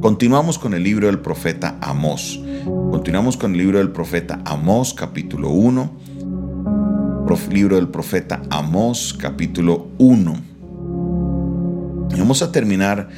Continuamos con el libro del profeta Amós. Continuamos con el libro del profeta Amós, capítulo 1. Libro del profeta Amós, capítulo 1. Vamos a terminar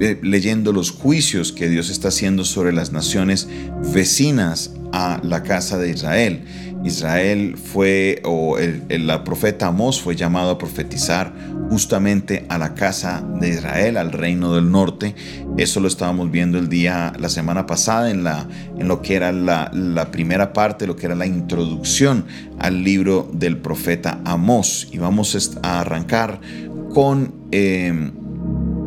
eh, leyendo los juicios que Dios está haciendo sobre las naciones vecinas a la casa de Israel. Israel fue, o el, profeta Amós fue llamado a profetizar justamente a la casa de Israel, al reino del norte. Eso lo estábamos viendo el día, la semana pasada, en, la, en lo que era la, primera parte, lo que era la introducción al libro del profeta Amós. Y vamos a arrancar con em,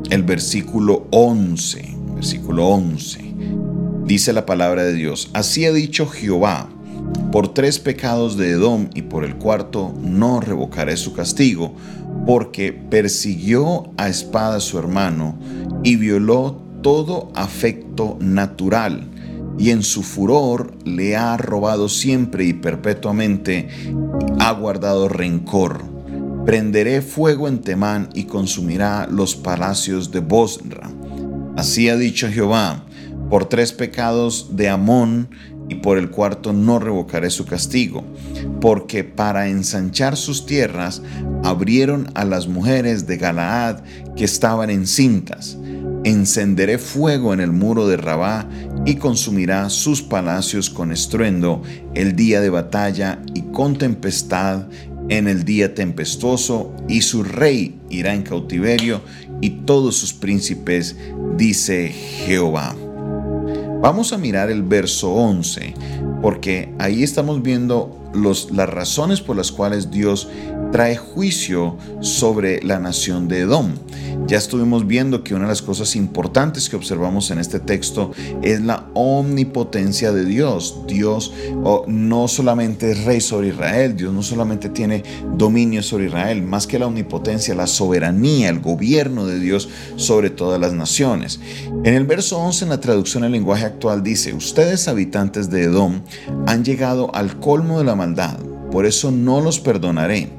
el versículo 11. Versículo 11. Dice la palabra de Dios, así ha dicho Jehová por tres pecados de Edom y por el cuarto no revocaré su castigo, porque persiguió a espada a su hermano y violó todo afecto natural, y en su furor le ha robado siempre y perpetuamente, ha guardado rencor. Prenderé fuego en Temán y consumirá los palacios de Bosra. Así ha dicho Jehová, por tres pecados de Amón y por el cuarto no revocaré su castigo, porque para ensanchar sus tierras abrieron a las mujeres de Galaad que estaban encintas. Encenderé fuego en el muro de Rabá y consumirá sus palacios con estruendo el día de batalla y con tempestad en el día tempestuoso, y su rey irá en cautiverio y todos sus príncipes, dice Jehová. Vamos a mirar el verso 11, porque ahí estamos viendo las razones por las cuales Dios trae juicio sobre la nación de Edom. Ya estuvimos viendo que una de las cosas importantes que observamos en este texto es la omnipotencia de Dios. Dios no solamente es rey sobre Israel, Dios no solamente tiene dominio sobre Israel, más que la omnipotencia, la soberanía, el gobierno de Dios sobre todas las naciones. En el verso 11 en la traducción al lenguaje actual dice, ustedes habitantes de Edom han llegado al colmo de la maldad, por eso no los perdonaré.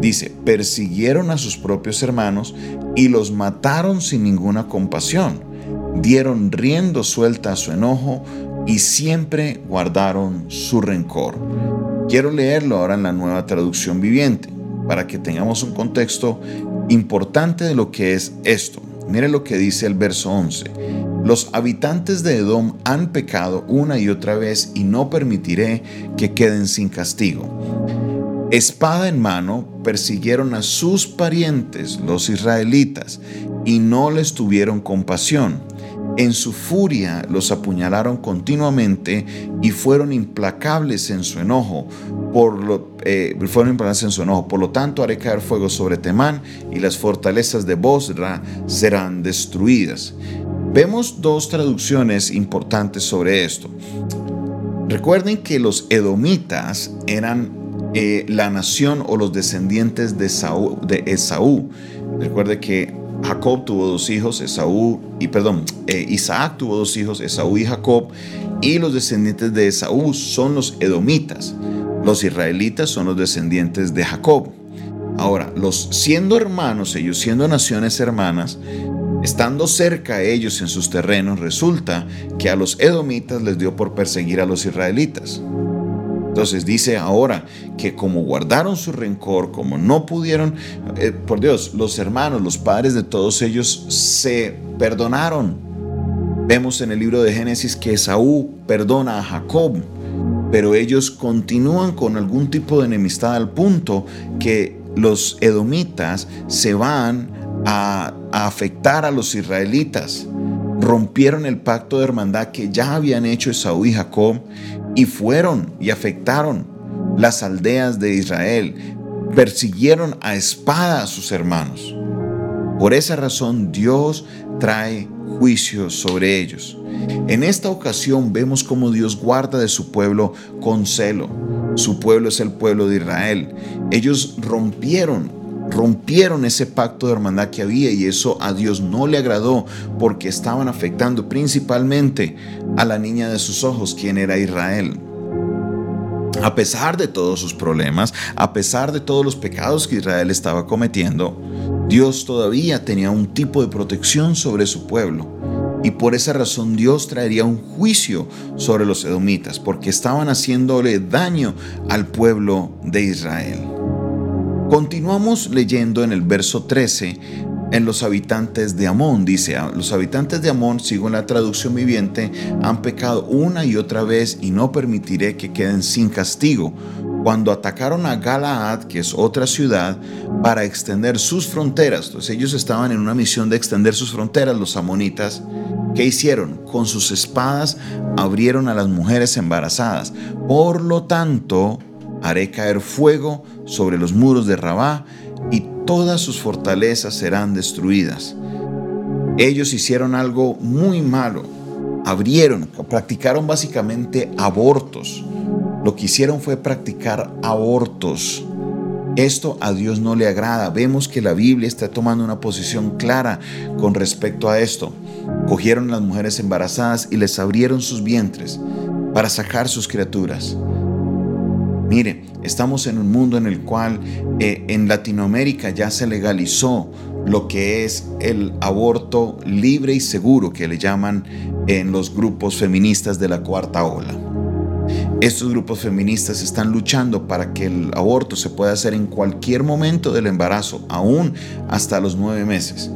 Dice, persiguieron a sus propios hermanos y los mataron sin ninguna compasión. Dieron riendo suelta a su enojo y siempre guardaron su rencor. Quiero leerlo ahora en la nueva traducción viviente para que tengamos un contexto importante de lo que es esto. Mire lo que dice el verso 11. Los habitantes de Edom han pecado una y otra vez y no permitiré que queden sin castigo. Espada en mano, persiguieron a sus parientes, los israelitas, y no les tuvieron compasión. En su furia los apuñalaron continuamente y fueron implacables en su enojo. Por lo, eh, fueron implacables en su enojo. Por lo tanto, haré caer fuego sobre Temán y las fortalezas de Bosra serán destruidas. Vemos dos traducciones importantes sobre esto. Recuerden que los edomitas eran eh, la nación o los descendientes de, Esaú. Recuerde que Jacob tuvo dos hijos, Esaú y perdón, eh, Isaac tuvo dos hijos, Esaú y Jacob, y los descendientes de Esaú son los edomitas. Los israelitas son los descendientes de Jacob. Ahora, los siendo hermanos, ellos siendo naciones hermanas, estando cerca a ellos en sus terrenos, resulta que a los edomitas les dio por perseguir a los israelitas. Entonces dice ahora que como guardaron su rencor, como no pudieron, eh, por Dios, los hermanos, los padres de todos ellos se perdonaron. Vemos en el libro de Génesis que Esaú perdona a Jacob, pero ellos continúan con algún tipo de enemistad al punto que los edomitas se van a, a afectar a los israelitas rompieron el pacto de hermandad que ya habían hecho Esaú y Jacob y fueron y afectaron las aldeas de Israel, persiguieron a espada a sus hermanos. Por esa razón Dios trae juicio sobre ellos. En esta ocasión vemos cómo Dios guarda de su pueblo con celo. Su pueblo es el pueblo de Israel. Ellos rompieron rompieron ese pacto de hermandad que había y eso a Dios no le agradó porque estaban afectando principalmente a la niña de sus ojos, quien era Israel. A pesar de todos sus problemas, a pesar de todos los pecados que Israel estaba cometiendo, Dios todavía tenía un tipo de protección sobre su pueblo. Y por esa razón Dios traería un juicio sobre los edomitas, porque estaban haciéndole daño al pueblo de Israel. Continuamos leyendo en el verso 13 en los habitantes de Amón. Dice, ah, los habitantes de Amón, sigo en la traducción viviente, han pecado una y otra vez y no permitiré que queden sin castigo. Cuando atacaron a Galaad, que es otra ciudad, para extender sus fronteras, entonces ellos estaban en una misión de extender sus fronteras, los amonitas, ¿qué hicieron? Con sus espadas abrieron a las mujeres embarazadas. Por lo tanto, haré caer fuego sobre los muros de Rabá y todas sus fortalezas serán destruidas. Ellos hicieron algo muy malo. Abrieron, practicaron básicamente abortos. Lo que hicieron fue practicar abortos. Esto a Dios no le agrada. Vemos que la Biblia está tomando una posición clara con respecto a esto. Cogieron a las mujeres embarazadas y les abrieron sus vientres para sacar sus criaturas. Mire, estamos en un mundo en el cual eh, en Latinoamérica ya se legalizó lo que es el aborto libre y seguro que le llaman en los grupos feministas de la cuarta ola. Estos grupos feministas están luchando para que el aborto se pueda hacer en cualquier momento del embarazo, aún hasta los nueve meses.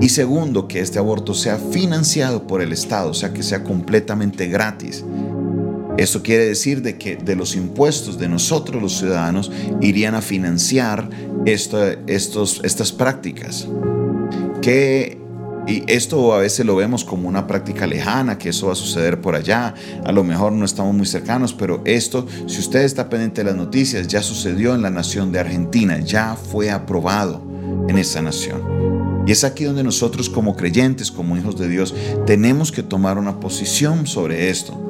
Y segundo, que este aborto sea financiado por el Estado, o sea, que sea completamente gratis. Esto quiere decir de que de los impuestos de nosotros los ciudadanos irían a financiar estos, estas prácticas. Que, y esto a veces lo vemos como una práctica lejana, que eso va a suceder por allá, a lo mejor no estamos muy cercanos, pero esto, si usted está pendiente de las noticias, ya sucedió en la nación de Argentina, ya fue aprobado en esa nación. Y es aquí donde nosotros como creyentes, como hijos de Dios, tenemos que tomar una posición sobre esto.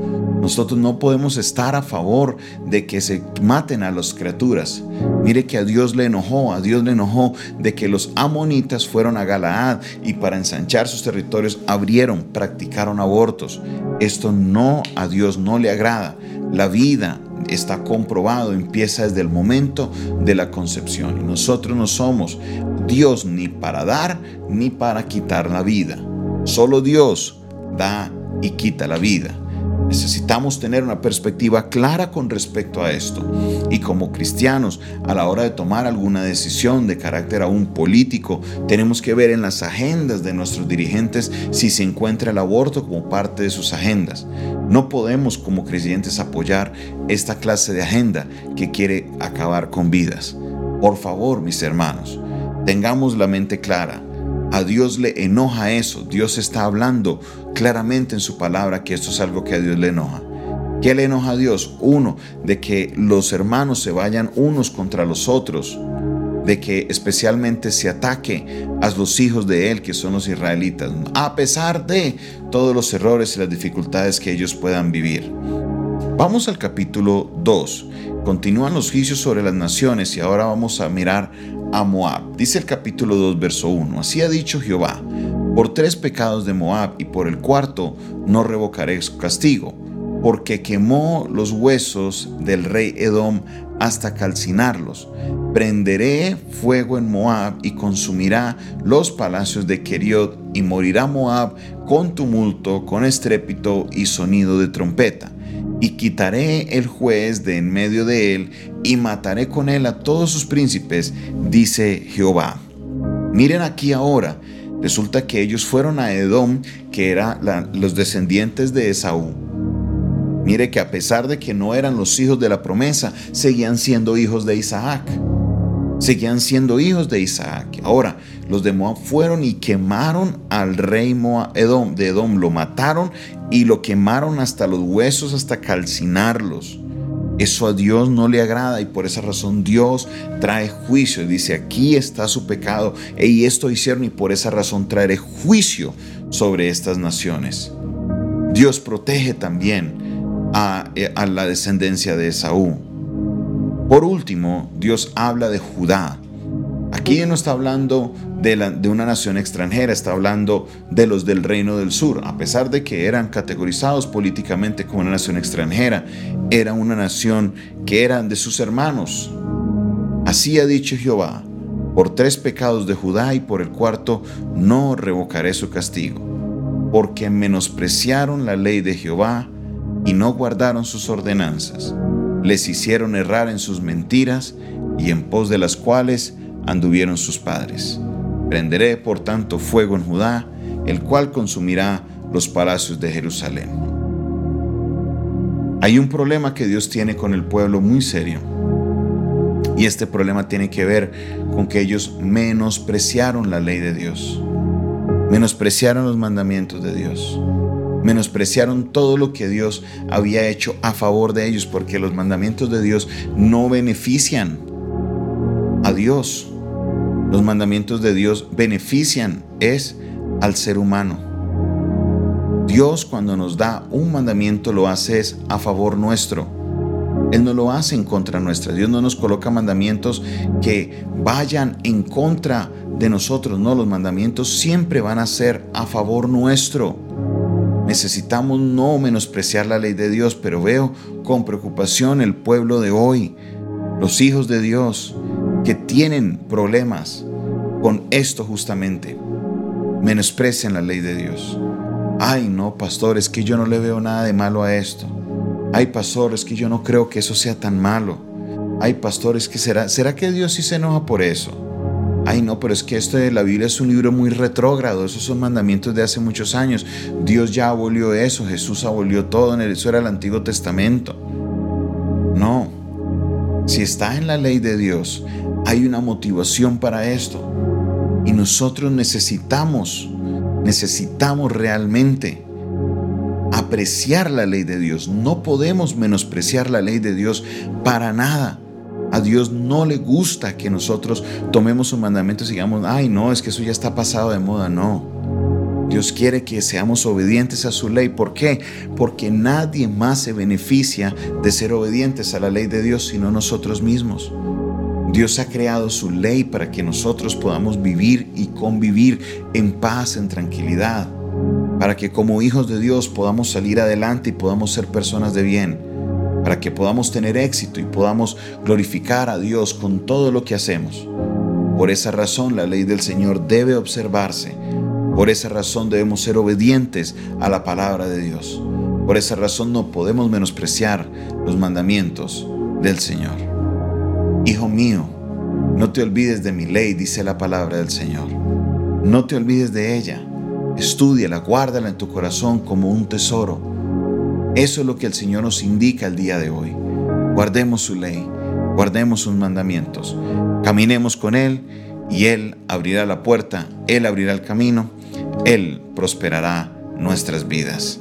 Nosotros no podemos estar a favor de que se maten a las criaturas. Mire que a Dios le enojó, a Dios le enojó de que los amonitas fueron a Galaad y para ensanchar sus territorios abrieron, practicaron abortos. Esto no a Dios no le agrada. La vida está comprobado, empieza desde el momento de la concepción. Y nosotros no somos Dios ni para dar ni para quitar la vida. Solo Dios da y quita la vida. Necesitamos tener una perspectiva clara con respecto a esto. Y como cristianos, a la hora de tomar alguna decisión de carácter aún político, tenemos que ver en las agendas de nuestros dirigentes si se encuentra el aborto como parte de sus agendas. No podemos como creyentes apoyar esta clase de agenda que quiere acabar con vidas. Por favor, mis hermanos, tengamos la mente clara a Dios le enoja eso. Dios está hablando claramente en su palabra que esto es algo que a Dios le enoja. ¿Qué le enoja a Dios? Uno, de que los hermanos se vayan unos contra los otros, de que especialmente se ataque a los hijos de Él, que son los israelitas, a pesar de todos los errores y las dificultades que ellos puedan vivir. Vamos al capítulo 2. Continúan los juicios sobre las naciones y ahora vamos a mirar a Moab. Dice el capítulo 2, verso 1. Así ha dicho Jehová, por tres pecados de Moab y por el cuarto no revocaré su castigo, porque quemó los huesos del rey Edom hasta calcinarlos. Prenderé fuego en Moab y consumirá los palacios de Keriot y morirá Moab con tumulto, con estrépito y sonido de trompeta y quitaré el juez de en medio de él, y mataré con él a todos sus príncipes, dice Jehová. Miren aquí ahora, resulta que ellos fueron a Edom, que eran los descendientes de Esaú. Mire que a pesar de que no eran los hijos de la promesa, seguían siendo hijos de Isaac. Seguían siendo hijos de Isaac. Ahora, los de Moab fueron y quemaron al rey Moab, Edom, de Edom, lo mataron y lo quemaron hasta los huesos, hasta calcinarlos. Eso a Dios no le agrada y por esa razón Dios trae juicio. Dice, aquí está su pecado y esto hicieron y por esa razón traeré juicio sobre estas naciones. Dios protege también a, eh, a la descendencia de Esaú. Por último, Dios habla de Judá. Aquí no está hablando de, de, una nación extranjera, está hablando de los del reino del sur. A pesar de que eran categorizados políticamente como una nación extranjera, era una nación que eran de sus hermanos. Así ha dicho Jehová, por tres pecados de Judá y por el cuarto no revocaré su castigo. porque menospreciaron la ley de Jehová y no guardaron sus ordenanzas. Les hicieron errar en sus mentiras y en pos de las cuales anduvieron sus padres. Prenderé, por tanto, fuego en Judá, el cual consumirá los palacios de Jerusalén. Hay un problema que Dios tiene con el pueblo muy serio. Y este problema tiene que ver con que ellos menospreciaron la ley de Dios, menospreciaron los mandamientos de Dios, menospreciaron todo lo que Dios había hecho a favor de ellos, porque los mandamientos de Dios no benefician a Dios. Los mandamientos de Dios benefician es al ser humano. Dios cuando nos da un mandamiento lo hace es a favor nuestro él no lo hace en contra nuestra. Dios no nos coloca mandamientos que vayan en contra de nosotros. No, los mandamientos siempre van a ser a favor nuestro. Necesitamos no menospreciar la ley de Dios, pero veo con preocupación el pueblo de hoy, los hijos de Dios, que tienen problemas con esto justamente. Menosprecian la ley de Dios. Ay, no, pastor, es que yo no le veo nada de malo a esto. Hay pastores que yo no creo que eso sea tan malo. Hay pastores que será, ¿será que Dios sí se enoja por eso? Ay, no, pero es que esto de la Biblia es un libro muy retrógrado, esos son mandamientos de hace muchos años. Dios ya abolió eso, Jesús abolió todo, en eso era el Antiguo Testamento. No, si está en la ley de Dios, hay una motivación para esto. Y nosotros necesitamos, necesitamos realmente apreciar la ley de Dios. No podemos menospreciar la ley de Dios para nada. Dios no le gusta que nosotros tomemos sus mandamientos y digamos, ay, no, es que eso ya está pasado de moda. No. Dios quiere que seamos obedientes a su ley. ¿Por qué? Porque nadie más se beneficia de ser obedientes a la ley de Dios sino nosotros mismos. Dios ha creado su ley para que nosotros podamos vivir y convivir en paz, en tranquilidad para que como hijos de Dios podamos salir adelante y podamos ser personas de bien, para que podamos tener éxito y podamos glorificar a Dios con todo lo que hacemos. Por esa razón la ley del Señor debe observarse. Por esa razón debemos ser obedientes a la palabra de Dios. Por esa razón no podemos menospreciar los mandamientos del Señor. Hijo mío, no te olvides de mi ley, dice la palabra del Señor. No te olvides de ella Estúdiala, guárdala en tu corazón como un tesoro. Eso es lo que el Señor nos indica el día de hoy. Guardemos su ley, guardemos sus mandamientos, caminemos con Él y Él abrirá la puerta, Él abrirá el camino, Él prosperará nuestras vidas.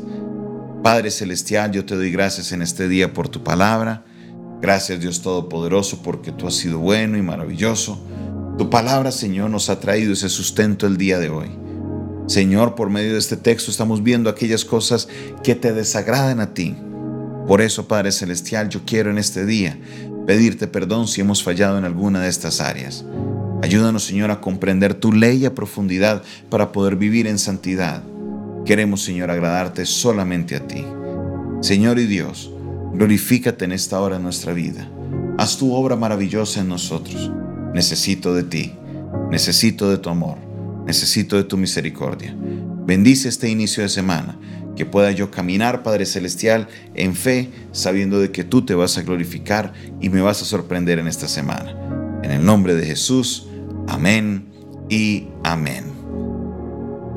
Padre Celestial, yo te doy gracias en este día por tu palabra. Gracias Dios Todopoderoso porque tú has sido bueno y maravilloso. Tu palabra, Señor, nos ha traído ese sustento el día de hoy. Señor, por medio de este texto estamos viendo aquellas cosas que te desagradan a ti. Por eso, Padre Celestial, yo quiero en este día pedirte perdón si hemos fallado en alguna de estas áreas. Ayúdanos, Señor, a comprender tu ley a profundidad para poder vivir en santidad. Queremos, Señor, agradarte solamente a ti. Señor y Dios, glorifícate en esta hora de nuestra vida. Haz tu obra maravillosa en nosotros. Necesito de ti. Necesito de tu amor. Necesito de tu misericordia. Bendice este inicio de semana, que pueda yo caminar, Padre Celestial, en fe, sabiendo de que tú te vas a glorificar y me vas a sorprender en esta semana. En el nombre de Jesús, amén y amén.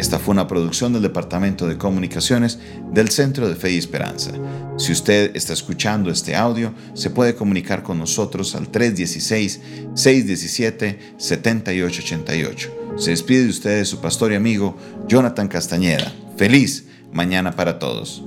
Esta fue una producción del Departamento de Comunicaciones del Centro de Fe y Esperanza. Si usted está escuchando este audio, se puede comunicar con nosotros al 316-617-7888. Se despide de ustedes su pastor y amigo Jonathan Castañeda. Feliz mañana para todos.